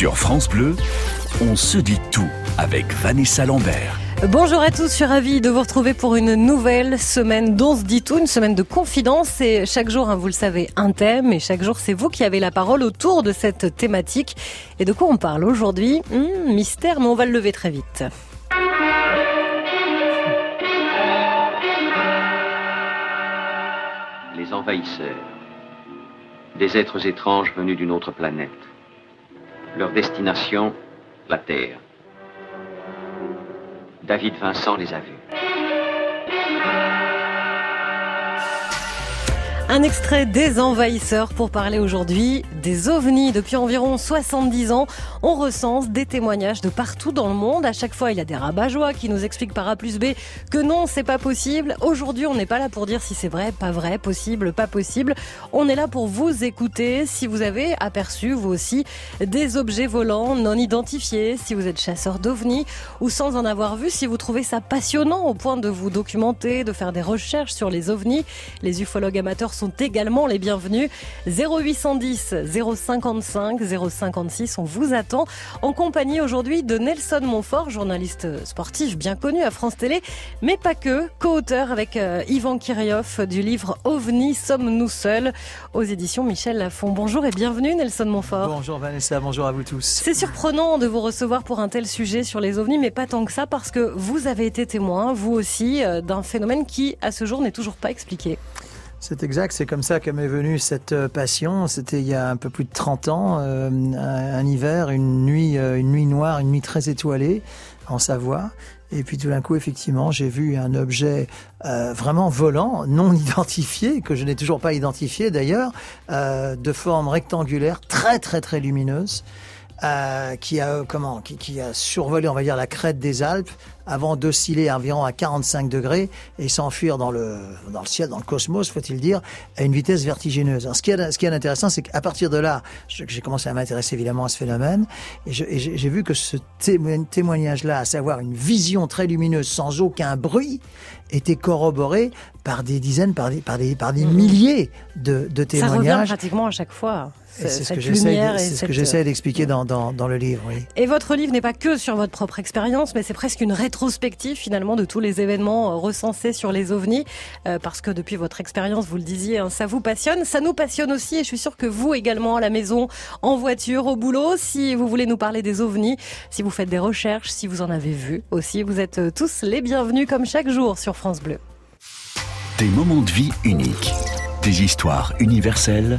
Sur France Bleu, on se dit tout avec Vanessa Lambert. Bonjour à tous, je suis ravie de vous retrouver pour une nouvelle semaine d'On se dit tout, une semaine de confidence et chaque jour, hein, vous le savez, un thème et chaque jour c'est vous qui avez la parole autour de cette thématique. Et de quoi on parle aujourd'hui? Hmm, Mystère, mais on va le lever très vite. les envahisseurs, des êtres étranges venus d'une autre planète. Leur destination, la Terre. David Vincent les a vus. Un extrait des envahisseurs pour parler aujourd'hui des ovnis. Depuis environ 70 ans, on recense des témoignages de partout dans le monde. À chaque fois, il y a des rabat-joie qui nous expliquent par A plus B que non, c'est pas possible. Aujourd'hui, on n'est pas là pour dire si c'est vrai, pas vrai, possible, pas possible. On est là pour vous écouter si vous avez aperçu, vous aussi, des objets volants non identifiés, si vous êtes chasseur d'ovnis ou sans en avoir vu, si vous trouvez ça passionnant au point de vous documenter, de faire des recherches sur les ovnis. Les ufologues amateurs également les bienvenus. 0810 055 056, on vous attend en compagnie aujourd'hui de Nelson Montfort, journaliste sportif bien connu à France Télé, mais pas que, co-auteur avec euh, Yvan Kirioff du livre OVNI, sommes-nous seuls aux éditions Michel Lafon. Bonjour et bienvenue Nelson Montfort. Bonjour Vanessa, bonjour à vous tous. C'est surprenant de vous recevoir pour un tel sujet sur les ovnis, mais pas tant que ça parce que vous avez été témoin, vous aussi, euh, d'un phénomène qui, à ce jour, n'est toujours pas expliqué. C'est exact, c'est comme ça que m'est venue cette euh, passion. C'était il y a un peu plus de 30 ans, euh, un, hiver, une nuit, euh, une nuit noire, une nuit très étoilée en Savoie. Et puis tout d'un coup, effectivement, j'ai vu un objet vraiment volant, non identifié, que je n'ai toujours pas identifié d'ailleurs, de forme rectangulaire, très très très lumineuse. Qui a comment qui, a survolé on va dire la crête des Alpes avant d'osciller environ à 45 degrés et s'enfuir dans le dans le ciel dans le cosmos faut-il dire à une vitesse vertigineuse. Alors, ce qui est ce qui est intéressant c'est qu'à partir de là j'ai commencé à m'intéresser évidemment à ce phénomène et j'ai vu que ce témoignage là à savoir une vision très lumineuse sans aucun bruit était corroboré par des dizaines par des par des par des milliers de, de témoignages. Ça revient pratiquement à chaque fois. C'est ce que j'essaie ce que j'essaie d'expliquer dans, dans, dans, le livre. Oui. Et votre livre n'est pas que sur votre propre expérience, mais c'est presque une rétrospective finalement de tous les événements recensés sur les ovnis, euh, parce que depuis votre expérience, vous le disiez, hein, ça vous passionne, ça nous passionne aussi, et je suis sûre que vous également à la maison, en voiture, au boulot, si vous voulez nous parler des ovnis, si vous faites des recherches, si vous en avez vu aussi, vous êtes tous les bienvenus comme chaque jour sur France Bleu. Des moments de vie uniques, des histoires universelles.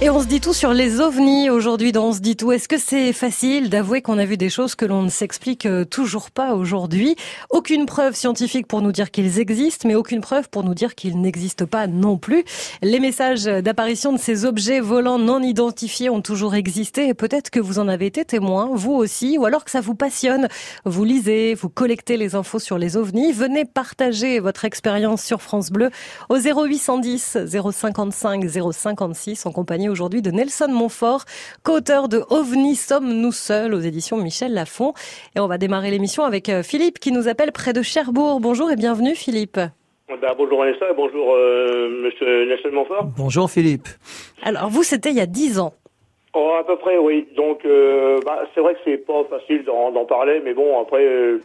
Et on se dit tout sur les ovnis aujourd'hui On se dit tout. Est-ce que c'est facile d'avouer qu'on a vu des choses que l'on ne s'explique toujours pas aujourd'hui? Aucune preuve scientifique pour nous dire qu'ils existent, mais aucune preuve pour nous dire qu'ils n'existent pas non plus. Les messages d'apparition de ces objets volants non identifiés ont toujours existé et peut-être que vous en avez été témoin, vous aussi, ou alors que ça vous passionne. Vous lisez, vous collectez les infos sur les ovnis. Venez partager votre expérience sur France Bleu au 0810 055 056 en compagnie aujourd'hui de Nelson Montfort, co-auteur de OVNI Sommes-nous seuls aux éditions Michel Lafon. Et on va démarrer l'émission avec Philippe qui nous appelle près de Cherbourg. Bonjour et bienvenue Philippe. Ben, bonjour Vanessa, bonjour euh, Monsieur Nelson Montfort. Bonjour Philippe. Alors vous, c'était il y a 10 ans. Oh, à peu près, oui. Donc, euh, bah, c'est vrai que c'est pas facile d'en parler, mais bon, après, euh,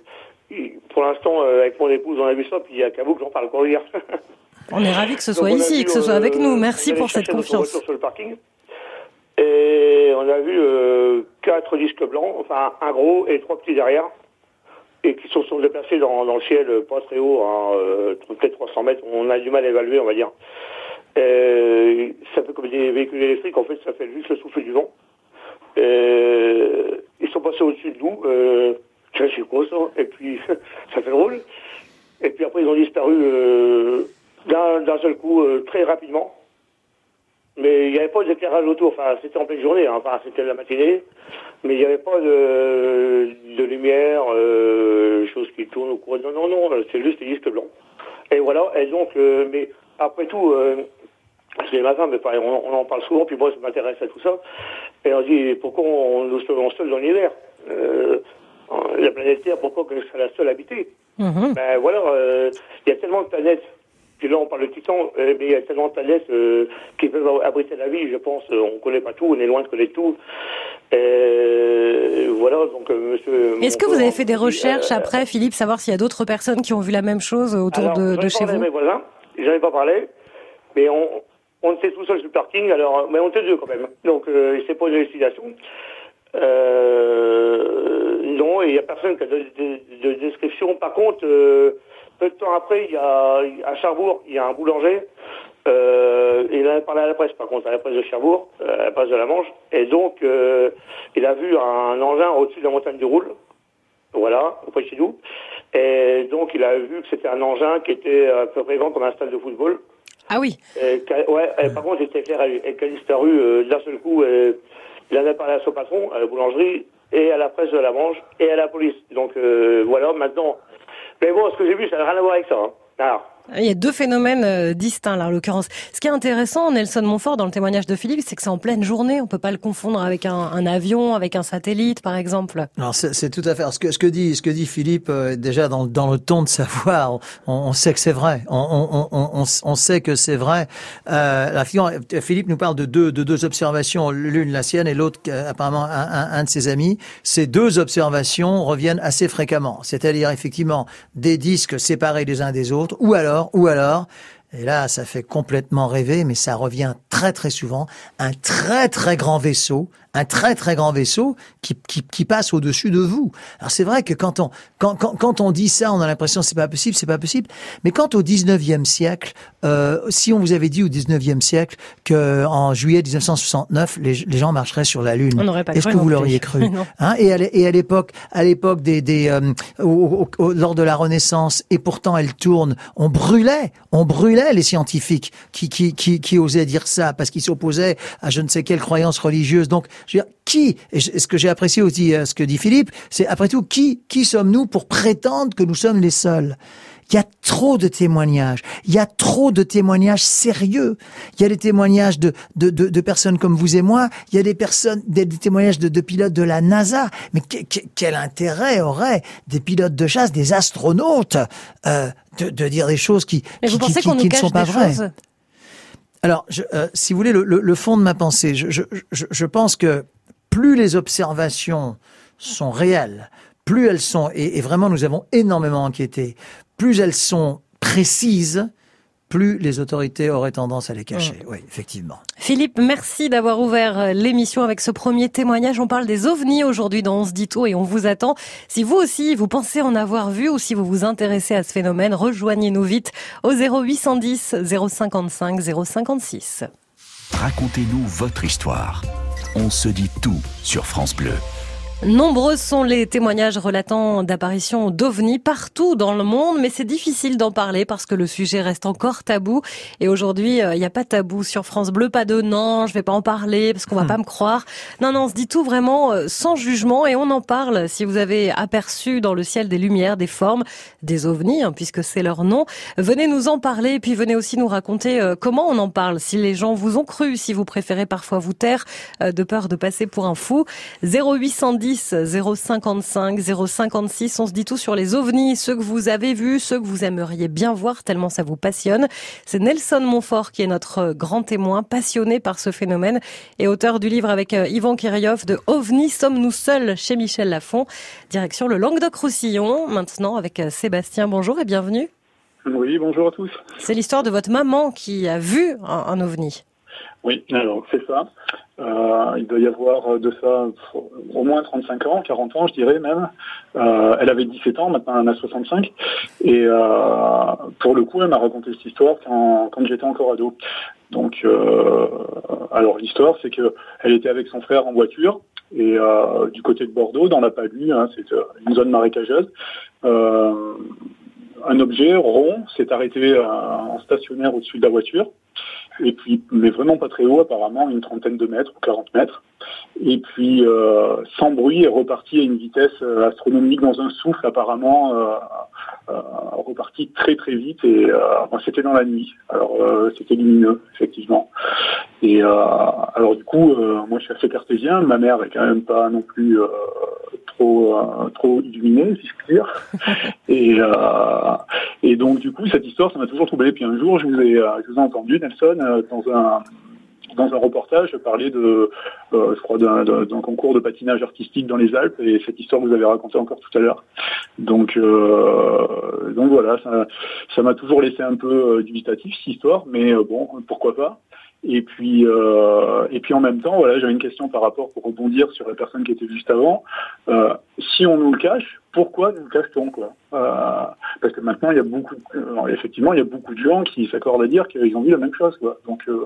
pour l'instant, avec mon épouse, on a vu ça, puis il y a qu'à vous que j'en parle quoi hier. On est ravis que ce soit ici, vu, que ce soit avec nous. Merci pour cette confiance. Sur le parking. Et on a vu euh, quatre disques blancs, enfin un gros et trois petits derrière, et qui se sont déplacés dans, dans le ciel, pas très haut, hein, euh, peut-être 300 mètres. On a du mal à évaluer, on va dire. Et ça fait comme des véhicules électriques, en fait, ça fait juste le souffle du vent. Et ils sont passés au-dessus de nous. Euh, je sais quoi ça Et puis, ça fait drôle. Et puis après, ils ont disparu euh, d'un seul coup, euh, très rapidement. Mais il n'y avait pas d'éclairage autour. Enfin, c'était en pleine journée. Hein. Enfin, c'était la matinée. Mais il n'y avait pas de, de lumière, euh, chose qui tourne ou quoi. Non, non, non. C'est juste des disques blancs. Et voilà. Et donc, euh, mais après tout, euh, c'est ma femme, mais pareil, on, on, en parle souvent. Puis moi, je m'intéresse à tout ça. Et on dit, pourquoi on nous sommes seuls dans l'hiver euh, La planète Terre, pourquoi que c'est la seule habitée? Mhm. Ben voilà. Il y a tellement de planètes là on parle de Titan, mais il y a tellement de planètes qui peuvent abriter la vie, je pense. On ne connaît pas tout, on est loin de connaître tout. voilà, donc monsieur. Est-ce que vous avez fait des recherches après, Philippe, savoir s'il y a d'autres personnes qui ont vu la même chose autour de, de chez vous mes voisins, j'en ai pas parlé, mais on, on était tout seul sur le parking, alors, mais on était deux quand même. Donc, euh, il s'est posé l'explication. Euh, non, il n'y a personne qui a de, de, description. Par contre, euh, peu de temps après, il y a à Cherbourg, il y a un boulanger. Euh, il a parlé à la presse, par contre, à la presse de Cherbourg, euh, à la presse de la Manche. Et donc, euh, il a vu un engin au-dessus de la montagne du Roule. Voilà, auprès de chez nous. Et donc, il a vu que c'était un engin qui était à peu près grand comme un stade de football. Ah oui. Et, ouais, par contre, c'était clair et qui a disparu euh, d'un seul coup. Et, il en a parlé à son patron, à la boulangerie, et à la presse de la Manche, et à la police. Donc euh, voilà, maintenant. Mais bon, ce que j'ai vu, ça n'a rien à voir avec ça. Hein. Alors, il y a deux phénomènes euh, distincts là, en l'occurrence. Ce qui est intéressant, Nelson Montfort, dans le témoignage de Philippe, c'est que c'est en pleine journée. On peut pas le confondre avec un, un avion, avec un satellite, par exemple. Non, c'est tout à fait. Ce que, ce que dit, ce que dit Philippe, euh, déjà dans, dans le ton de sa voix, on, on sait que c'est vrai. On, on, on, sait que c'est vrai. Euh, la, Philippe nous parle de deux, de deux observations, l'une la sienne et l'autre euh, apparemment un, un, de ses amis. Ces deux observations reviennent assez fréquemment. C'est-à-dire effectivement des disques séparés les uns des autres, ou alors ou alors, et là, ça fait complètement rêver, mais ça revient très très souvent, un très très grand vaisseau un très très grand vaisseau qui, qui, qui passe au-dessus de vous. Alors c'est vrai que quand on quand, quand, quand on dit ça, on a l'impression c'est pas possible, c'est pas possible. Mais quand au 19e siècle, euh, si on vous avait dit au 19e siècle que en juillet 1969 les, les gens marcheraient sur la lune, est-ce que vous l'auriez cru hein? Et à l'époque, à l'époque des, des euh, lors de la Renaissance, et pourtant elle tourne, on brûlait, on brûlait les scientifiques qui qui qui, qui osaient dire ça parce qu'ils s'opposaient à je ne sais quelle croyance religieuse. Donc je veux dire, qui, et ce que j'ai apprécié aussi, euh, ce que dit Philippe, c'est après tout, qui, qui sommes-nous pour prétendre que nous sommes les seuls? Il y a trop de témoignages. Il y a trop de témoignages sérieux. Il y a des témoignages de, de, de, de personnes comme vous et moi. Il y a des personnes, des, témoignages de, de, pilotes de la NASA. Mais quel intérêt auraient des pilotes de chasse, des astronautes, euh, de, de dire des choses qui, qui, qui, qui ne sont pas vraies? Alors, je, euh, si vous voulez, le, le, fond de ma pensée, je, je, je, pense que plus les observations sont réelles, plus elles sont, et, et, vraiment nous avons énormément enquêté, plus elles sont précises, plus les autorités auraient tendance à les cacher. Mm. Oui, effectivement. Philippe, merci d'avoir ouvert euh, l'émission avec ce premier témoignage. On parle des ovnis aujourd'hui dans On se dit tout et on vous attend. Si vous aussi, vous pensez en avoir vu ou si vous vous intéressez à ce phénomène, rejoignez-nous vite au 0810 055 056. Racontez-nous votre histoire. On se dit tout sur France Bleu. Nombreux sont les témoignages relatant d'apparitions d'ovnis partout dans le monde, mais c'est difficile d'en parler parce que le sujet reste encore tabou. Et aujourd'hui, euh, il n'y a pas de tabou sur France Bleu, pas de non, je vais pas en parler parce qu'on va hmm. pas me croire. Non, non, on se dit tout vraiment euh, sans jugement et on en parle. Si vous avez aperçu dans le ciel des lumières, des formes, des ovnis, hein, puisque c'est leur nom, venez nous en parler et puis venez aussi nous raconter euh, comment on en parle. Si les gens vous ont cru, si vous préférez parfois vous taire de peur de passer pour un fou. 0810 055 056. On se dit tout sur les ovnis, ceux que vous avez vus, ceux que vous aimeriez bien voir tellement ça vous passionne. C'est Nelson Montfort qui est notre grand témoin, passionné par ce phénomène et auteur du livre avec euh, Yvan Kirillov de OVNI, sommes-nous seuls chez Michel Lafon? Direction le Languedoc-Roussillon. Maintenant avec euh, Sébastien. Bonjour et bienvenue. Oui, bonjour à tous. C'est l'histoire de votre maman qui a vu un, un ovni. Oui, alors c'est ça. Euh, il doit y avoir de ça au moins 35 ans, 40 ans je dirais même. Euh, elle avait 17 ans, maintenant elle en a 65. Et euh, pour le coup, elle m'a raconté cette histoire quand, quand j'étais encore ado. Donc, euh, alors l'histoire, c'est que elle était avec son frère en voiture et euh, du côté de Bordeaux, dans la Padue, hein, c'est une zone marécageuse. un objet rond s'est arrêté en stationnaire au-dessus de la voiture et puis mais vraiment pas très haut apparemment, une trentaine de mètres ou 40 mètres, et puis euh, sans bruit est reparti à une vitesse euh, astronomique dans un souffle apparemment euh, euh reparti très très vite. Et euh, c'était dans la nuit, alors c'était lumineux effectivement. Et alors du coup moi je suis assez cartésien, ma mère est quand même pas non plus trop trop trop illuminé, si je puis dire. et et donc du coup cette histoire ça m'a toujours troublé. Puis un jour je vous ai je vous ai entendu Nelson dans un dans un reportage parler de, euh, je crois, d'un concours de patinage artistique dans les Alpes et cette histoire vous avez racontée encore tout à l'heure. Donc, euh, donc voilà, ça m'a toujours laissé un peu euh, dubitatif cette histoire, mais bon, pourquoi pas. Et puis, euh, et puis en même temps, voilà, j'avais une question par rapport pour rebondir sur la personne qui était juste avant. Euh, si on nous le cache, pourquoi nous le cache-t-on quoi euh, Parce que maintenant, il y a beaucoup, de, effectivement, il y a beaucoup de gens qui s'accordent à dire qu'ils ont vu la même chose. Quoi. Donc, euh,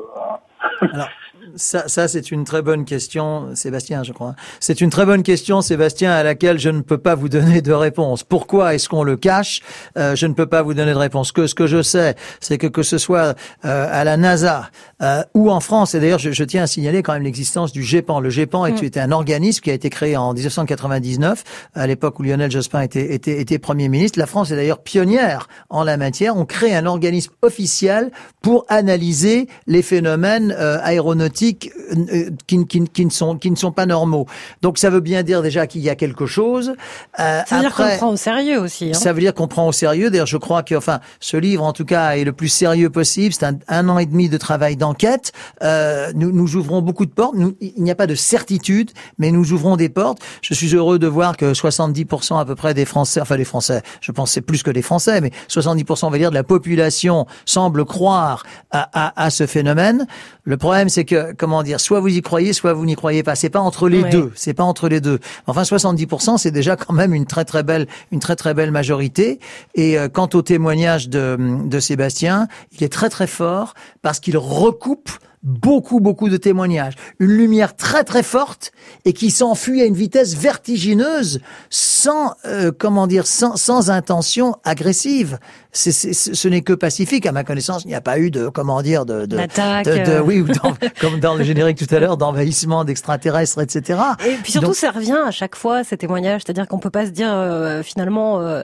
Alors, ça, ça c'est une très bonne question, Sébastien, je crois. C'est une très bonne question, Sébastien, à laquelle je ne peux pas vous donner de réponse. Pourquoi est-ce qu'on le cache? Euh, Je ne peux pas vous donner de réponse. Que ce que je sais, c'est que que ce soit euh, à la NASA euh, ou en France, et d'ailleurs, je, je, tiens à signaler quand même l'existence du GEPAN. Le GEPAN mm. était un organisme qui a été créé en 1999, à l'époque où Lionel Jospin était, était, était Premier ministre. La France est d'ailleurs pionnière en la matière. On crée un organisme officiel pour analyser les phénomènes euh, aéronautiques euh, qui, qui, qui, ne sont, qui ne sont pas normaux. Donc ça veut bien dire déjà qu'il y a quelque chose. Euh, ça veut dire qu'on prend au sérieux aussi. Hein. Ça veut dire qu'on prend au sérieux. D'ailleurs, je crois que, enfin, ce livre, en tout cas, est le plus sérieux possible. C'est un, un, an et demi de travail d'enquête. Euh, nous, nous ouvrons beaucoup de portes. Nous, il n'y a pas de certitude, mais nous ouvrons des portes. Je suis heureux de voir que 70% à peu près des Français, enfin des Français, je pense c'est plus que des Français, mais 70% on va dire de la population semble croire à, à, à ce phénomène. Le problème, c'est que, comment dire, soit vous y croyez, soit vous n'y croyez pas. C'est pas entre les deux. C'est pas entre les deux. Enfin, 70%, c'est déjà quand même une très très belle, une très très belle majorité. Et euh, quant au témoignage de, de Sébastien, il est très très fort parce qu'il recoupe beaucoup, beaucoup de témoignages. Une lumière très, très forte et qui s'enfuit à une vitesse vertigineuse sans, euh, comment dire, sans, sans intention agressive. Ce n'est que pacifique. À ma connaissance, il n'y a pas eu de, comment dire, de, de, de, de oui, ou comme dans le générique tout à l'heure, d'envahissement d'extraterrestres, etc. Et puis surtout, Donc, ça revient à chaque fois ces témoignages. C'est-à-dire qu'on peut pas se dire euh, finalement, euh,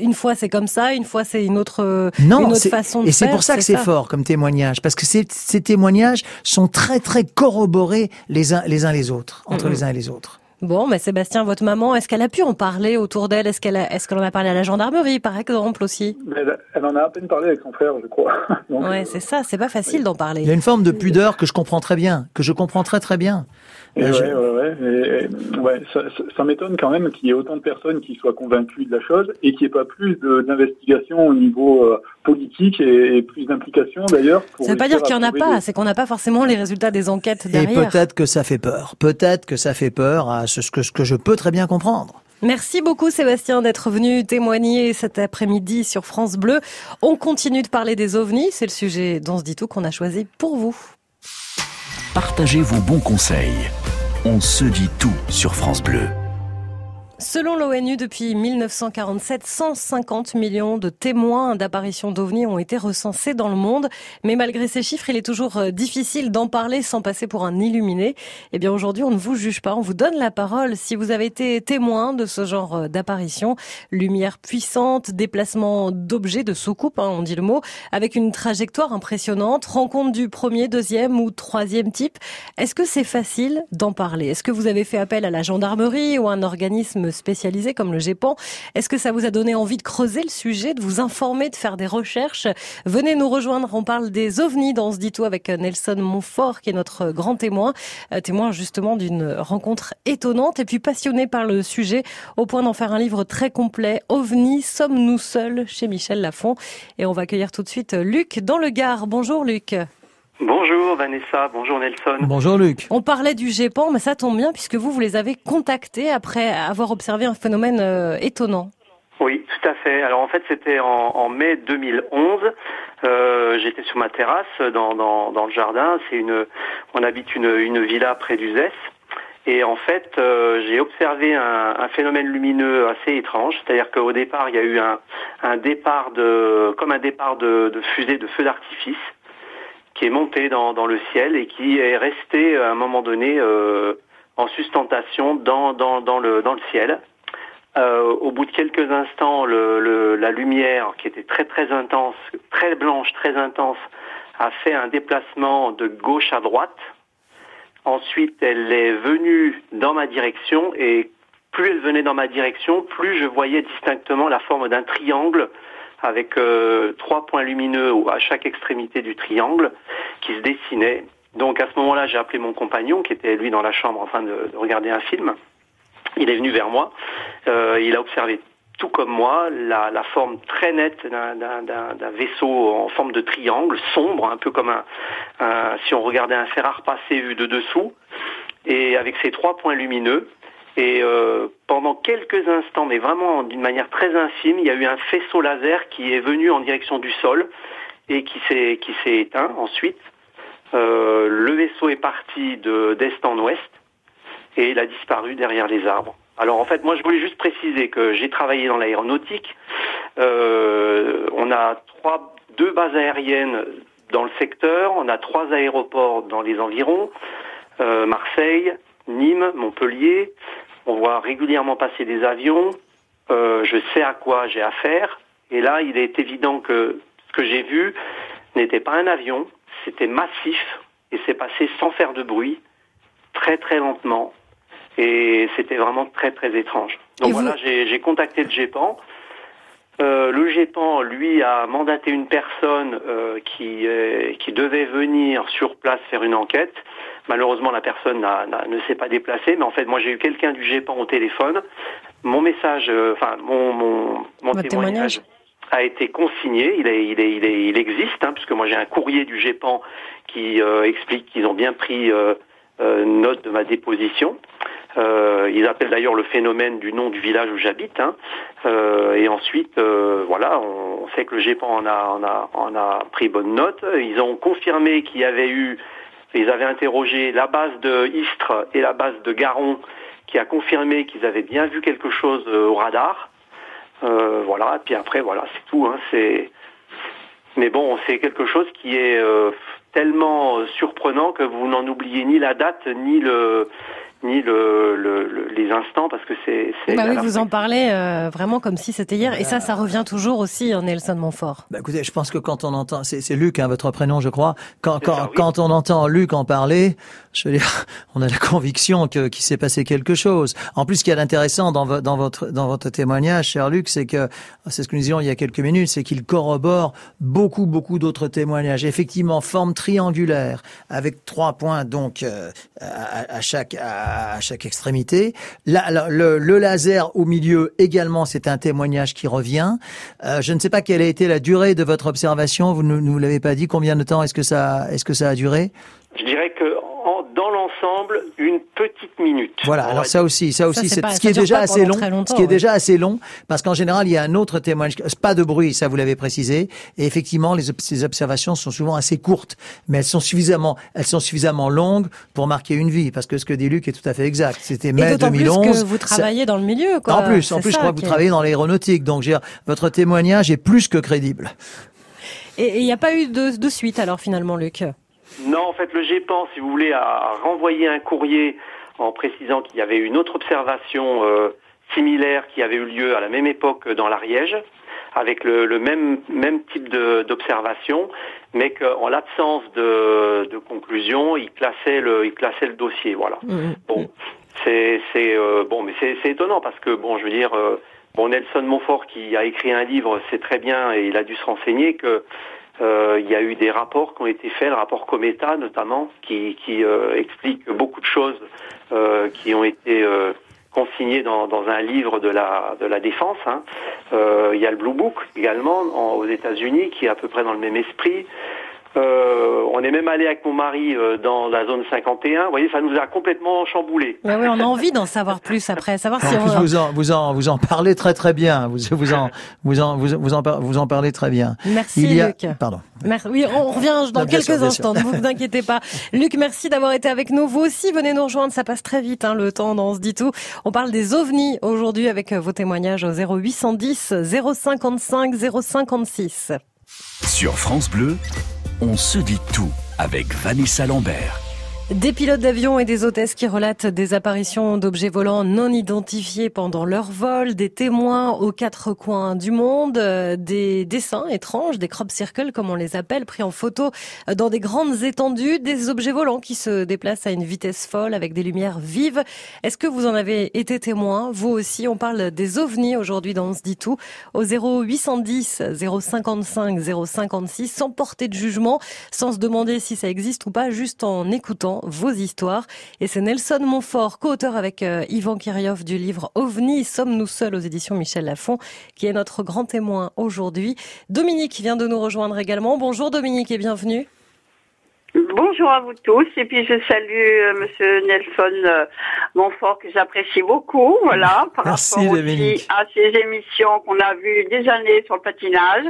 une fois c'est comme ça, une fois c'est une autre, non, une autre façon de Et c'est pour ça que c'est fort comme témoignage, parce que ces, ces témoignages sont très très corroborés les uns les uns les autres, entre les uns et les autres. Bon, mais Sébastien, votre maman, est-ce qu'elle a pu en parler autour d'elle? Est-ce qu'elle est-ce qu'elle en a parlé à la gendarmerie, par exemple, aussi? Elle, elle, en a à peine parlé avec son frère, je crois. Donc, ouais, euh, c'est ça, c'est pas facile oui. d'en parler. Il y a une forme de pudeur que je comprends très bien, que je comprends très très bien. Et ouais, ouais, ouais, et, ouais, ça, ça, ça m'étonne quand même qu'il y ait autant de personnes qui soient convaincues de la chose et qu'il n'y ait pas plus d'investigation au niveau euh, politique et, et plus d'implication d'ailleurs. Ça ne veut pas dire qu'il n'y en a pas, des... c'est qu'on n'a pas forcément les résultats des enquêtes derrière. Et peut-être que ça fait peur. Peut-être que ça fait peur à ce que, ce que je peux très bien comprendre. Merci beaucoup Sébastien d'être venu témoigner cet après-midi sur France Bleu. On continue de parler des ovnis, c'est le sujet dont se dit tout qu'on a choisi pour vous. Partagez vos bons conseils. On se dit tout sur France Bleu. Selon l'ONU, depuis 1947, 150 millions de témoins d'apparitions d'ovnis ont été recensés dans le monde. Mais malgré ces chiffres, il est toujours euh, difficile d'en parler sans passer pour un illuminé. Eh bien, aujourd'hui, on ne vous juge pas, on vous donne la parole. Si vous avez été témoin de ce genre euh, d'apparition, lumière puissante, déplacement d'objets, de soucoupe, hein, on dit le mot, avec une trajectoire impressionnante, rencontre du premier, deuxième ou troisième type, est-ce que c'est facile d'en parler? Est-ce que vous avez fait appel à la gendarmerie ou à un organisme spécialisés comme le GEPAN. Est-ce que ça vous a donné envie de creuser le sujet, de vous informer, de faire des recherches? Venez nous rejoindre, on parle des ovnis dans ce dito avec Nelson Montfort qui est notre grand témoin, euh, témoin justement d'une rencontre étonnante et puis passionné par le sujet au point d'en faire un livre très complet. OVNI, sommes-nous seuls? chez Michel Lafon et on va accueillir tout de suite Luc dans le Gard. Bonjour Luc. Bonjour Vanessa, bonjour Nelson. Bonjour Luc. On parlait du GEPAN, mais ça tombe bien puisque vous, vous les avez contactés après avoir observé un phénomène euh, étonnant. Oui, tout à fait. Alors en fait, c'était en, en, mai 2011. Euh, J'étais sur ma terrasse dans, dans, dans le jardin. C'est une, on habite une, une villa près d'Uzès. Et en fait, euh, j'ai observé un, un, phénomène lumineux assez étrange. C'est-à-dire qu'au départ, il y a eu un, un, départ de, comme un départ de, de fusée de feu d'artifice qui est monté dans, dans, le ciel et qui est resté à un moment donné euh, en sustentation dans, dans, dans, le, dans le ciel. Euh, au bout de quelques instants, le, le, la lumière, qui était très très intense, très blanche, très intense, a fait un déplacement de gauche à droite. Ensuite, elle est venue dans ma direction et plus elle venait dans ma direction, plus je voyais distinctement la forme d'un triangle avec euh, trois points lumineux à chaque extrémité du triangle qui se dessinaient. Donc à ce moment-là, j'ai appelé mon compagnon qui était lui dans la chambre en train de, regarder un film. Il est venu vers moi. Euh, il a observé tout comme moi la, forme très nette d'un vaisseau en forme de triangle sombre, un peu comme un, si on regardait un fer à vu de dessous, et avec ces trois points lumineux. Et euh, pendant quelques instants, mais vraiment d'une manière très infime, il y a eu un faisceau laser qui est venu en direction du sol et qui s'est qui s'est éteint ensuite. Euh, le vaisseau est parti de d'est en ouest et il a disparu derrière les arbres. Alors en fait, moi je voulais juste préciser que j'ai travaillé dans l'aéronautique. Euh, on a deux bases aériennes dans le secteur, on a trois aéroports dans les environs, Marseille, Nîmes, Montpellier. On voit régulièrement passer des avions. Euh, je sais à quoi j'ai affaire. Et là, il est évident que ce que j'ai vu n'était pas un avion, c'était massif et c'est passé sans faire de bruit, très très lentement. Et c'était vraiment très très étrange. Donc voilà, j'ai contacté le GEPAN. Euh, le GEPAN, lui, a mandaté une personne euh, qui, euh, qui devait venir sur place faire une enquête. Malheureusement, la personne ne s'est pas déplacée, mais en fait, moi, j'ai eu quelqu'un du GEPAN au téléphone. Mon message, euh, enfin, mon, mon, mon témoignage, a été consigné. Il, est, il, est, il, est, il existe, hein, puisque moi, j'ai un courrier du GEPAN qui explique qu'ils ont bien pris note de ma déposition. Euh, ils appellent d'ailleurs le phénomène du nom du village où j'habite. Hein. Euh, et ensuite, euh, voilà, on, sait que le GEPAN en a, en, a, en a pris bonne note. Ils ont confirmé qu'il y avait eu, ils avaient interrogé la base de Istres et la base de Garon, qui a confirmé qu'ils avaient bien vu quelque chose au radar. voilà, et puis après, voilà, c'est tout. Hein, c'est... Mais bon, c'est quelque chose qui est tellement surprenant que vous n'en oubliez ni la date, ni le ni le, les instants parce que c'est. Bah oui, vous en parlez euh, vraiment comme si c'était hier, et ça, ça revient toujours aussi en Nelson Montfort. Bah écoutez, je pense que quand on entend, c'est Luc, hein, votre prénom, je crois. Quand quand, quand on entend Luc en parler, je veux dire, on a la conviction que qu'il s'est passé quelque chose. En plus, ce qui est intéressant dans, dans votre dans votre témoignage, cher Luc, c'est que c'est ce que nous disions il y a quelques minutes, c'est qu'il corrobore beaucoup beaucoup d'autres témoignages. Effectivement, forme triangulaire avec trois points donc euh, à, à, chaque à chaque extrémité. le, laser au milieu également, c'est un témoignage qui revient. Euh, je ne sais pas quelle a été la durée de votre observation. Vous ne nous l'avez pas dit. Combien de temps est-ce que ça est-ce que ça a duré? Je dirais une petite minute. Voilà, alors ça aussi, ça aussi, c'est ce qui est déjà assez long, ce qui est déjà assez long, parce qu'en général, il y a un autre témoignage, pas de bruit, ça vous l'avez précisé, et effectivement, les, ces observations sont souvent assez courtes, mais elles sont suffisamment, elles sont suffisamment longues pour marquer une vie, parce que ce que dit Luc est tout à fait exact. C'était mai 2011. Plus que vous travaillez dans le milieu, quoi. En plus, en plus, je crois que vous travaillez dans l'aéronautique, donc votre témoignage est plus que crédible. Et il n'y a pas eu de, de suite alors finalement, Luc? Non, en fait, le GEPAN, si vous voulez, a renvoyé un courrier en précisant qu'il y avait une autre observation euh, similaire qui avait eu lieu à la même époque dans l'Ariège, avec le, même, même type d'observation, mais qu'en l'absence de, de, conclusion, il classait le, il classait le dossier. Voilà. Mmh, mmh. Bon, c'est euh, bon, mais c'est étonnant parce que bon, je veux dire, euh, bon, Nelson Montfort qui a écrit un livre, c'est très bien et il a dû se renseigner que il y a eu des rapports qui ont été faits, le rapport Cometa notamment, qui, qui euh, explique beaucoup de choses euh, qui ont été euh, consignées dans, dans, un livre de la, de la défense. Hein. il y a le Blue Book également aux États-Unis qui est à peu près dans le même esprit. Euh, on est même allé avec mon mari euh, dans la zone 51. Vous voyez, ça nous a complètement chamboulé. Ouais, ouais, on a envie d'en savoir plus après, savoir si on... vous en vous en vous en parlez très très bien. Vous vous en vous en vous, vous en vous en parlez très bien. Merci Luc. Pardon. Merci. Oui, on revient dans quelques instants. Ne vous inquiétez pas. Luc, merci d'avoir été avec nous. Vous aussi, venez nous rejoindre. Ça passe très vite, hein, le temps. On se dit tout. On parle des ovnis aujourd'hui avec vos témoignages au 0810 055 056. Sur France Bleu on se dit tout avec Vanessa Lambert. Des pilotes d'avion et des hôtesses qui relatent des apparitions d'objets volants non identifiés pendant leur vol, des témoins aux quatre coins du monde, euh, des dessins étranges, des crop circles comme on les appelle, pris en photo dans des grandes étendues, des objets volants qui se déplacent à une vitesse folle avec des lumières vives. Est-ce que vous en avez été témoin? Vous aussi, on parle des ovnis aujourd'hui dans On se dit tout au 0810 055 056 sans porter de jugement, sans se demander si ça existe ou pas, juste en écoutant vos histoires. Et c'est Nelson Montfort, co-auteur avec euh, Yvan Kirioff du livre OVNI, Sommes-nous seuls? aux éditions Michel Lafon, qui est notre grand témoin aujourd'hui. Dominique vient de nous rejoindre également. Bonjour Dominique et bienvenue. Bonjour à vous tous et puis je salue euh, Monsieur Nelson euh, Montfort que j'apprécie beaucoup, voilà, par Merci, rapport aussi à ces émissions qu'on a vues des années sur le patinage,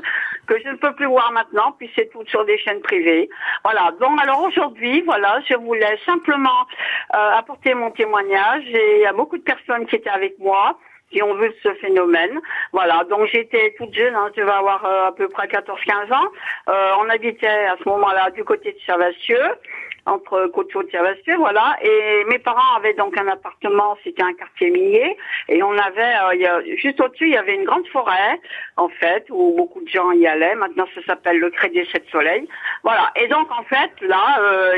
que je ne peux plus voir maintenant, puis c'est tout sur des chaînes privées. Voilà. Donc alors aujourd'hui, voilà, je voulais simplement euh, apporter mon témoignage et il y a beaucoup de personnes qui étaient avec moi qui ont vu ce phénomène. Voilà, donc j'étais toute jeune, hein, je vais avoir euh, à peu près 14-15 ans. Euh, on habitait à ce moment-là du côté de Chavassieux, entre Côte-Chaude et Chavassieux, voilà. Et mes parents avaient donc un appartement, c'était un quartier minier, et on avait, euh, y a- juste au-dessus, il y avait une grande forêt, en fait, où beaucoup de gens y allaient. Maintenant, ça s'appelle le Crédit Sept Soleil. Voilà. Et donc, en fait, là, euh,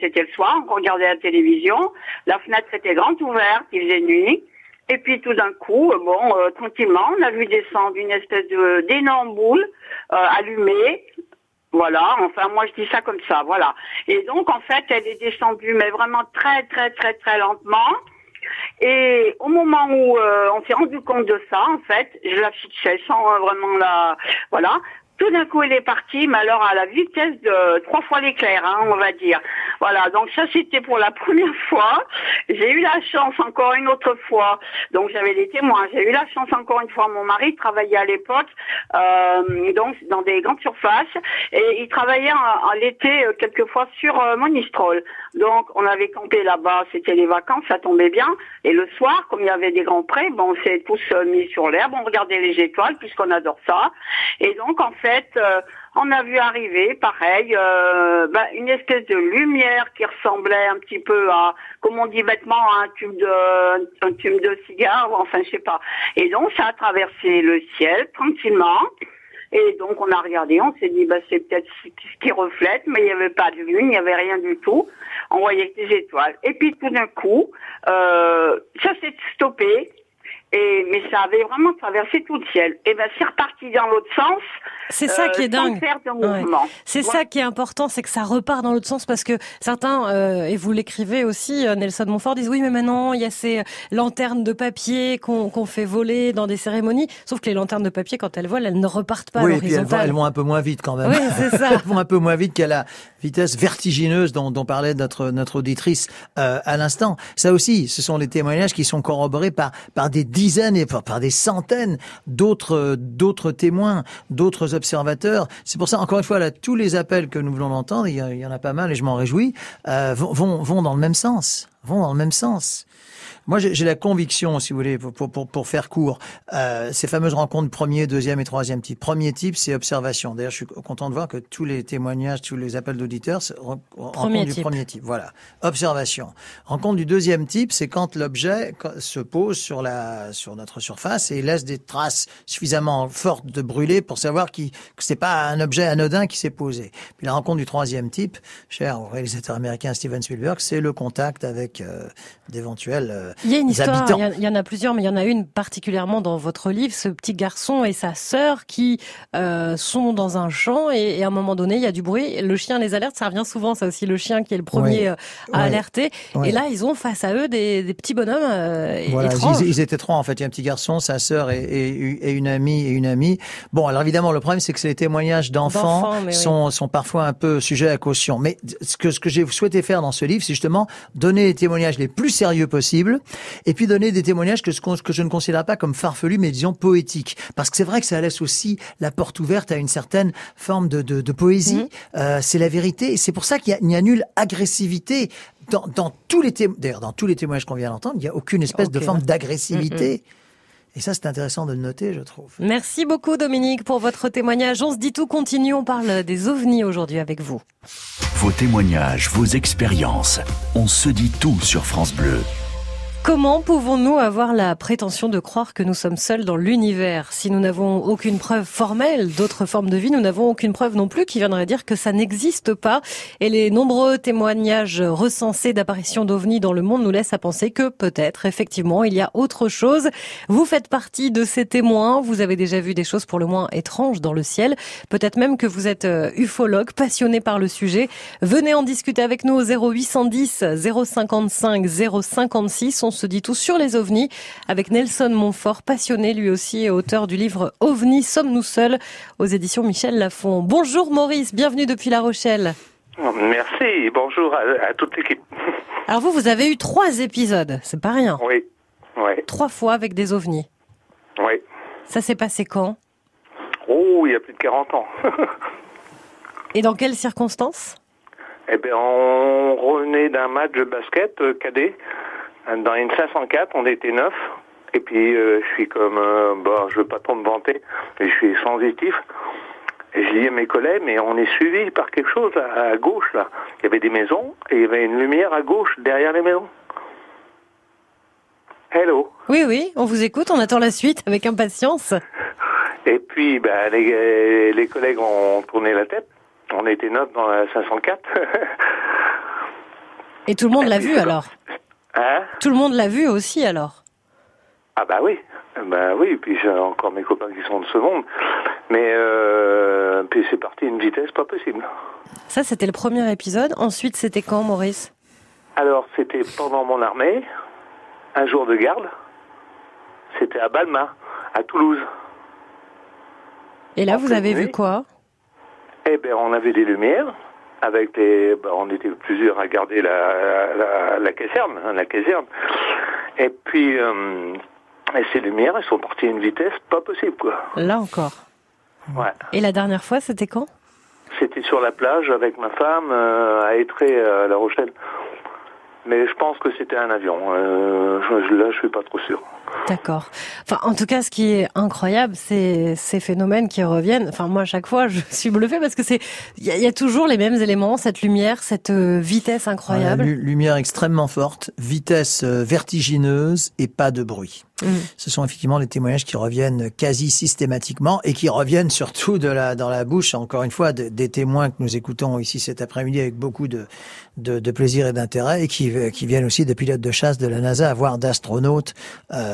c'était le soir, on regardait la télévision, la fenêtre était grande ouverte, il faisait nuit. Et puis tout d'un coup, euh, bon, euh, tranquillement, on a vu descendre une espèce de d'énorme boule euh, allumée. Voilà, enfin moi je dis ça comme ça, voilà. Et donc en fait, elle est descendue, mais vraiment très très très très lentement. Et au moment où euh, on s'est rendu compte de ça, en fait, je la fixais sans euh, vraiment la, voilà. Tout d'un coup, elle est partie, mais alors à la vitesse de trois fois l'éclair, hein, on va dire. Voilà, donc ça c'était pour la première fois. J'ai eu la chance encore une autre fois, donc j'avais des témoins. J'ai eu la chance encore une fois. Mon mari travaillait à l'époque, euh, donc dans des grandes surfaces, et il travaillait en, en l'été euh, quelquefois sur euh, Monistrol. Donc on avait campé là-bas, c'était les vacances, ça tombait bien. Et le soir, comme il y avait des grands prés, bon, on s'est tous euh, mis sur l'herbe, on regardait les étoiles puisqu'on adore ça. Et donc en fait, euh, on a vu arriver, pareil, euh, ben, une espèce de lumière qui ressemblait un petit peu à, comme on dit bêtement, à un tube de, un tube de cigare, ou enfin je sais pas. Et donc ça a traversé le ciel tranquillement. Et donc on a regardé, on s'est dit bah c'est peut-être ce qui reflète, mais il n'y avait pas de lune, il n'y avait rien du tout. On voyait des étoiles. Et puis tout d'un coup, euh, ça s'est stoppé. Et mais ça avait vraiment traversé tout le ciel. Et ben c'est reparti dans l'autre sens. C'est ça euh, qui est sans dingue. Ouais. C'est ça qui est important, c'est que ça repart dans l'autre sens parce que certains, euh, et vous l'écrivez aussi, euh, Nelson Montfort, disent oui mais maintenant il y a ces lanternes de papier qu'on qu'on fait voler dans des cérémonies, sauf que les lanternes de papier quand elles volent, elles ne repartent pas à oui, et puis elles vont, l'horizontale. elles vont un peu moins vite quand même. Oui, c'est ça. elles vont un peu moins vite qu'à la vitesse vertigineuse dont, dont parlait notre, notre auditrice euh, à l'instant. Ça aussi, ce sont des témoignages qui sont corroborés par, par des et par, des centaines d'autres d'autres témoins, d'autres observateurs. C'est pour ça, encore une fois, là, tous les appels que nous venons d'entendre, il y, en a pas mal et je m'en réjouis, euh, vont, vont dans le même sens. Vont dans le même sens. Moi, j'ai la conviction, si vous voulez, pour, pour, pour, faire court, euh, ces fameuses rencontres premier, deuxième et troisième type. Premier type, c'est observation. D'ailleurs, je suis content de voir que tous les témoignages, tous les appels d'auditeurs, rencontre du premier type. Voilà, observation. Rencontre du deuxième type, c'est quand l'objet se pose sur la sur notre surface et laisse des traces suffisamment fortes de brûler pour savoir qui, que c'est pas un objet anodin qui s'est posé. Puis la rencontre du troisième type, cher au réalisateur américain Steven Spielberg, c'est le contact avec euh, d'éventuels euh, Il y a une histoire, il y, en a plusieurs, mais il y en a une particulièrement dans votre livre, ce petit garçon et sa sœur qui euh, sont dans un champ et, et à un moment donné, il y a du bruit, le chien les alerte, ça revient souvent, ça aussi, le chien qui est le premier euh, à alerter. Et là, ils ont face à eux des, des petits bonhommes euh, Voilà, étranges. ils, ils étaient trois en fait. Il y a un petit garçon, sa sœur et, et- et une amie et une amie. Bon, alors évidemment, le problème c'est que les témoignages d'enfants sont, sont parfois un peu sujets à caution. Mais ce que ce que j'ai souhaité faire dans ce livre, c'est justement donner les témoignages les plus sérieux possibles, et puis donner des témoignages que, que je ne considère pas comme farfelus, mais disons poétiques. Parce que c'est vrai que ça laisse aussi la porte ouverte à une certaine forme de, de, de poésie. Mhm. Euh, c'est la vérité. Et c'est pour ça qu'il a- n'y a, nulle agressivité dans, dans tous les. D'ailleurs, dans tous les témoignages qu'on vient d'entendre, il n'y a aucune espèce de forme d'agressivité. Et ça, c'est intéressant de le noter, je trouve. Merci beaucoup Dominique pour votre témoignage. On se dit tout, continue, on parle des ovnis aujourd'hui avec vous. Vos témoignages, vos expériences, on se dit tout sur France Bleu. Comment pouvons-nous avoir la prétention de croire que nous sommes seuls dans l'univers? Si nous n'avons aucune preuve formelle d'autres formes de vie, nous n'avons aucune preuve non plus qui viendrait dire que ça n'existe pas. Et les nombreux témoignages recensés d'apparitions d'ovnis dans le monde nous laissent à penser que peut-être, effectivement, il y a autre chose. Vous faites partie de ces témoins. Vous avez déjà vu des choses pour le moins étranges dans le ciel. Peut-être même que vous êtes euh, ufologue, passionné par le sujet. Venez en discuter avec nous au 0810 055 056. On se dit tout sur les ovnis avec Nelson Montfort, passionné lui aussi et auteur du livre OVNI, sommes-nous seuls aux éditions Michel Lafon. Bonjour Maurice, bienvenue depuis La Rochelle. Merci, bonjour à, toute l'équipe. Alors vous, vous avez eu trois épisodes, c'est pas rien. Oui, oui. Trois fois avec des ovnis. Oui. Ça s'est passé quand? Oh, il y a plus de 40 ans. et dans quelles circonstances? Eh bien, on revenait d'un match de basket euh, cadet dans une 504, on était neuf. Et puis, euh, je suis comme, euh, bon, je veux pas trop me vanter, mais je suis sensitif. Et je dis à mes collègues, mais on est suivi par quelque chose à, gauche, là. Il y avait des maisons et il y avait une lumière à gauche, derrière les maisons. Hello. Oui, oui, on vous écoute, on attend la suite avec impatience. Et puis, ben, les, les collègues ont tourné la tête. On était neuf dans la 504. et tout le monde l'a vu alors? Hein Tout le monde l'a vu aussi alors Ah bah oui, bah oui, puis j'ai encore mes copains qui sont de ce monde. Mais euh, puis c'est parti à une vitesse pas possible. Ça c'était le premier épisode. Ensuite c'était quand Maurice? Alors c'était pendant mon armée, un jour de garde. C'était à Balma, à Toulouse. Et là vous avez vu quoi? Eh bien on avait des lumières, avec les, bah, on était plusieurs à garder la, la, la caserne, hein, la caserne. Et puis, euh, et ces lumières, elles sont parties à une vitesse pas possible, quoi. Là encore. Ouais. Et la dernière fois, c'était quand? C'était sur la plage avec ma femme euh, à Étré, à La Rochelle. Mais je pense que c'était un avion. Euh, là, je suis pas trop sûr. D'accord. Enfin, en tout cas, ce qui est incroyable, c'est ces phénomènes qui reviennent. Enfin, moi, à chaque fois, je suis bluffée parce que c'est, il y, a toujours les mêmes éléments, cette lumière, cette euh, vitesse incroyable. lumière extrêmement forte, vitesse euh, vertigineuse et pas de bruit. Mm. Ce sont effectivement les témoignages qui reviennent quasi systématiquement et qui reviennent surtout de la, dans la bouche, encore une fois, des témoins que nous écoutons ici cet après-midi avec beaucoup de, de, de plaisir et d'intérêt et qui, qui viennent aussi de pilotes de chasse de la NASA, voire d'astronautes. Euh,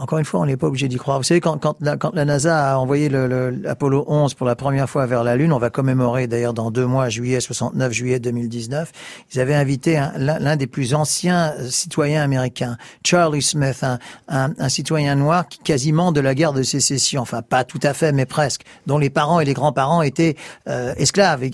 encore une fois, on n'est pas obligé d'y croire. Vous savez, quand, quand, la, quand la NASA a envoyé l'Apollo le, 11 pour la première fois vers la Lune, on va commémorer d'ailleurs dans deux mois, juillet 69, juillet 2019, ils avaient invité l'un des plus anciens citoyens américains, Charlie Smith, un, un, un citoyen noir qui, quasiment de la guerre de sécession, enfin pas tout à fait, mais presque, dont les parents et les grands-parents étaient euh, esclaves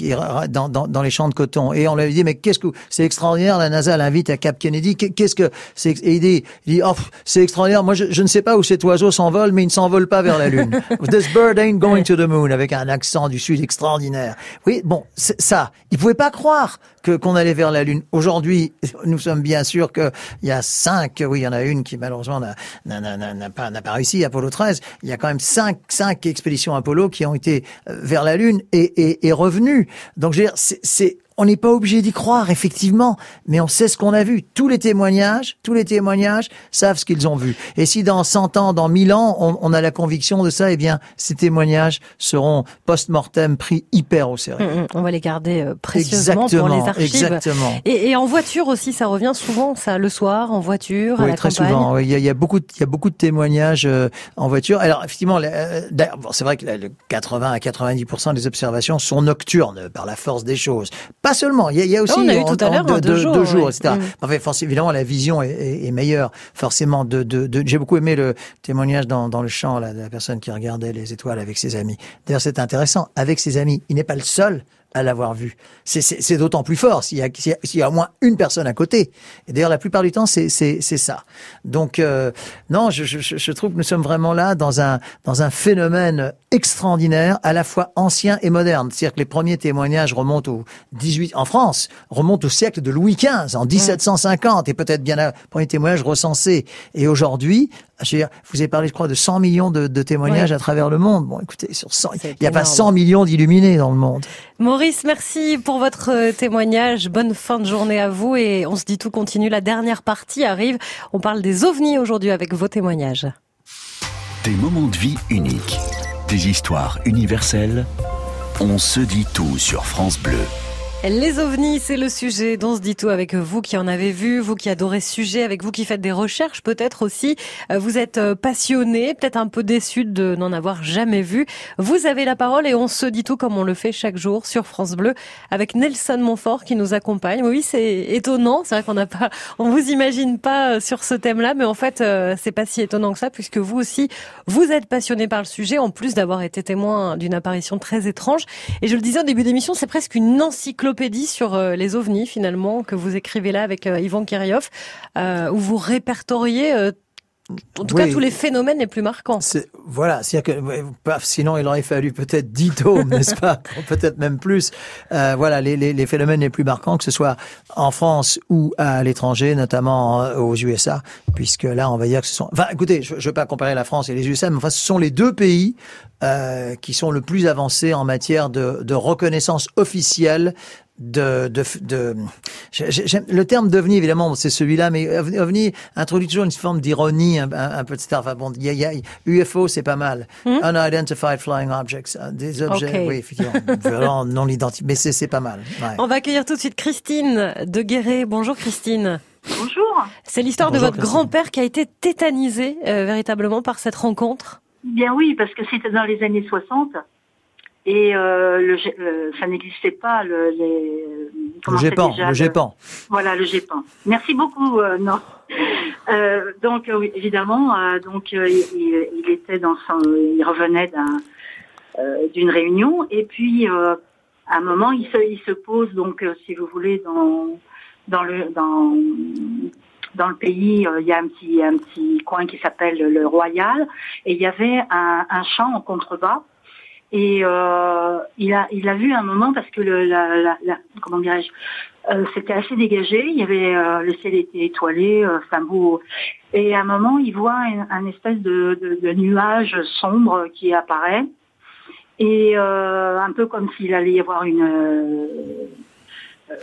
dans, dans, dans, les champs de coton. Et on lui a dit, mais qu'est-ce que c'est extraordinaire, la NASA l'invite à Cap Kennedy, qu'est-ce que c'est Et il dit, il dit oh, c'est extraordinaire, moi je ne sais pas où cet oiseau s'envole, mais il ne s'envole pas vers la Lune. This bird ain't going to the moon, avec un accent du Sud extraordinaire. Oui, bon, ça, il pouvait pas croire que qu'on allait vers la Lune. Aujourd'hui, nous sommes bien sûrs qu'il y a cinq, oui, il y en a une qui malheureusement n'a pas, pas réussi, Apollo 13. Il y a quand même cinq, cinq expéditions Apollo qui ont été euh, vers la Lune et, et, et revenues. Donc, je veux dire, c'est on n'est pas obligé d'y croire, effectivement, mais on sait ce qu'on a vu. Tous les témoignages, tous les témoignages savent ce qu'ils ont vu. Et si dans 100 ans, dans 1000 ans, on, a la conviction de ça, eh bien, ces témoignages seront post-mortem pris hyper au sérieux. Hum, hum, on va les garder euh, précieusement pour les archives. Exactement. Et, en voiture aussi, ça revient souvent, ça, le soir, en voiture, à la très campagne. souvent. Il y, a, beaucoup, de, il y a beaucoup de témoignages euh, en voiture. Alors, effectivement, euh, c'est vrai que le 80 à 90% des observations sont nocturnes par la force des choses pas seulement. Il y a, aussi on a eu tout à l'heure deux, deux, jours, jours etc. Mm. Enfin, forcément, évidemment, la vision est, est, meilleure. Forcément, de, de, de j'ai beaucoup aimé le témoignage dans, dans le champ là, de la personne qui regardait les étoiles avec ses amis. D'ailleurs, c'est intéressant. Avec ses amis, il n'est pas le seul à l'avoir vu. C'est d'autant plus fort s'il y, a, s'il y a au moins une personne à côté. Et d'ailleurs, la plupart du temps, c'est ça. Donc, euh, non, je, je, je, trouve que nous sommes vraiment là dans un, dans un phénomène extraordinaire, à la fois ancien et moderne. C'est-à-dire que les premiers témoignages remontent au 18, en France, remontent au siècle de Louis XV, en 1750, et peut-être bien un premier témoignage recensé. Et aujourd'hui, vous avez parlé, je crois, de 100 millions de, témoignages à travers le monde. Bon, écoutez, sur 100, il n'y a pas 100 millions d'illuminés dans le monde. Maurice, merci pour votre euh, témoignage. Bonne fin de journée à vous et on se dit tout continue. La dernière partie arrive. On parle des ovnis aujourd'hui avec vos témoignages. Des moments de vie uniques, des histoires universelles. On se dit tout sur France Bleu. Les ovnis, c'est le sujet dont se dit tout avec vous qui en avez vu, vous qui adorez ce sujet, avec vous qui faites des recherches peut-être aussi. Euh, vous êtes euh, passionné, peut-être un peu déçu de n'en avoir jamais vu. Vous avez la parole et on se dit tout comme on le fait chaque jour sur France Bleu avec Nelson Montfort qui nous accompagne. Oui, c'est étonnant. C'est vrai qu'on n'a pas, on vous imagine pas euh, sur ce thème-là, mais en fait, c'est pas si étonnant que ça puisque vous aussi, vous êtes passionné par le sujet en plus d'avoir été témoin d'une apparition très étrange. Et je le disais au début d'émission, c'est presque une encyclopédie sur euh, les ovnis finalement que vous écrivez là avec euh, Yvan Kirillov, euh, où vous répertoriez en tout cas, tous les phénomènes les plus marquants. Voilà, c'est que sinon il aurait fallu peut-être 10 tomes, n'est-ce pas? Peut-être même plus. voilà, les, les, les, phénomènes les plus marquants, que ce soit en France ou à l'étranger, notamment aux USA, puisque là, on va dire que ce sont. Enfin, écoutez, je ne veux pas comparer la France et les USA, mais enfin, ce sont les deux pays euh, qui sont le plus avancés en matière de, de reconnaissance officielle de, de, de le terme d'ovni évidemment c'est celui-là mais ovni introduit toujours une forme d'ironie un, un, peu etc enfin bon il y a, UFO c'est pas mal. Hmm? unidentified flying objects euh, des objets oui effectivement non identifiés mais c'est pas mal on va accueillir tout de suite Christine de Guéret. Bonjour Christine. Bonjour. C'est l'histoire de votre grand-père qui a été tétanisé euh, véritablement par cette rencontre. Bien oui, parce que c'était dans les années 60 et euh, le, euh, ça n'existait pas le, les, le GEPAN, le GEPAN. Voilà, le GEPAN. Merci beaucoup, euh, non. Donc évidemment, donc il, il, était dans son, il revenait d'un d'une réunion et puis à un moment il se, il se pose donc si vous voulez dans dans le dans dans le pays, il y a un petit, un petit coin qui s'appelle le Royal, et il y avait un, un champ en contrebas. Et euh, il a, il a vu un moment parce que le, la, la, la comment dirais-je, euh, c'était assez dégagé. Il y avait euh, le ciel était étoilé, euh, un beau. Et à un moment, il voit un, un espèce de, de, de, nuage sombre qui apparaît, et euh, un peu comme s'il allait y avoir une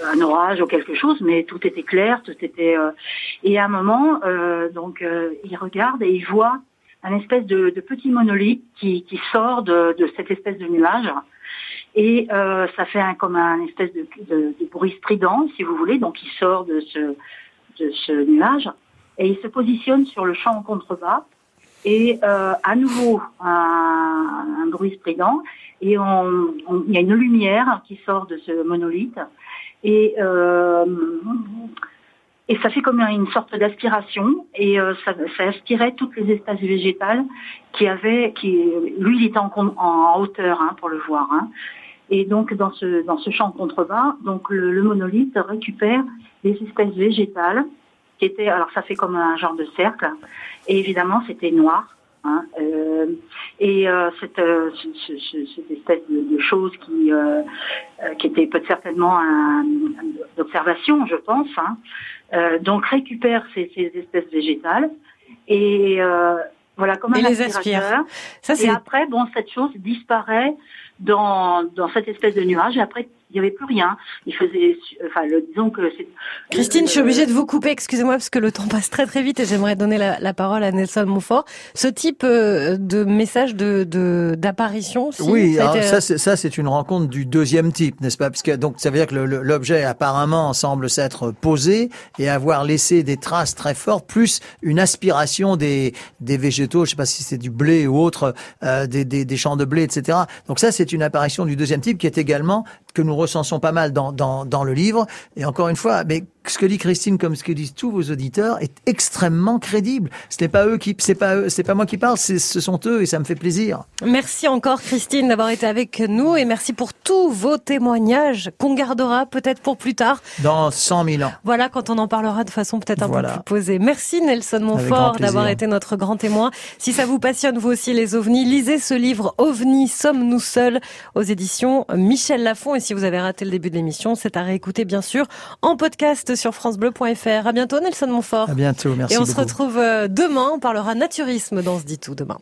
un orage ou quelque chose, mais tout était clair, tout était. Euh, et à un moment, euh, donc, euh, il regarde et il voit un espèce de, de petit monolithe qui, qui sort de, de, cette espèce de nuage. Et ça fait un, comme un espèce de, de, bruit strident, si vous voulez. Donc, il sort de ce, de ce nuage et il se positionne sur le champ en contrebas. Et à nouveau, un, un, bruit strident. Et on, on, il y a une lumière qui sort de ce monolithe. Et, euh, et ça fait comme une sorte d'aspiration et euh, ça, ça, aspirait toutes les espèces végétales qui avaient, qui, lui il était en, en hauteur hein, pour le voir. Hein. Et donc dans ce dans ce champ contrebas, donc le, le, monolithe récupère des espèces végétales qui étaient, alors ça fait comme un genre de cercle, et évidemment c'était noir. Hein, euh, et euh, cette, euh, ce, ce, cette, espèce de, de chose qui, euh, euh, qui était peut-être certainement un, d'observation, je pense, hein, euh, donc récupère ces, ces, espèces végétales et voilà comme un et les aspirateur. Ça, et après, bon, cette chose disparaît dans, dans cette espèce de nuage. Et après, il n'y avait plus rien. Il faisait, enfin, le, disons que c'est. Christine, je suis obligée de vous couper, excusez-moi, parce que le temps passe très très vite et j'aimerais donner la, la, parole à Nelson Montfort. Ce type euh, de message de d'apparition. Si, oui, ça, alors, ça, ça c'est une rencontre du deuxième type, n'est-ce pas? Parce que donc ça veut dire que l'objet apparemment semble s'être posé et avoir laissé des traces très fortes, plus une aspiration des des végétaux, je sais pas si c'est du blé ou autre, euh, des, des, des champs de blé, etc. Donc ça, c'est une apparition du deuxième type qui est également que nous recensons pas mal dans, dans, dans le livre. Et encore une fois, mais ce que dit Christine, comme ce que disent tous vos auditeurs, est extrêmement crédible. Ce n'est pas eux qui, c'est pas eux, c'est pas moi qui parle, ce sont eux et ça me fait plaisir. Merci encore Christine d'avoir été avec nous et merci pour tous vos témoignages qu'on gardera peut-être pour plus tard. Dans 100 000 ans. Voilà, quand on en parlera de façon peut-être un peu plus posée. Merci Nelson Montfort d'avoir été notre grand témoin. Si ça vous passionne vous aussi les ovnis, lisez ce livre OVNI, sommes-nous seuls aux éditions Michel Lafon. Et si vous avez raté le début de l'émission, c'est à réécouter bien sûr en podcast podcast sur francebleu.fr. À bientôt Nelson Montfort. À bientôt, merci Et on se retrouve euh, demain, on parlera naturisme dans ce dit tout demain.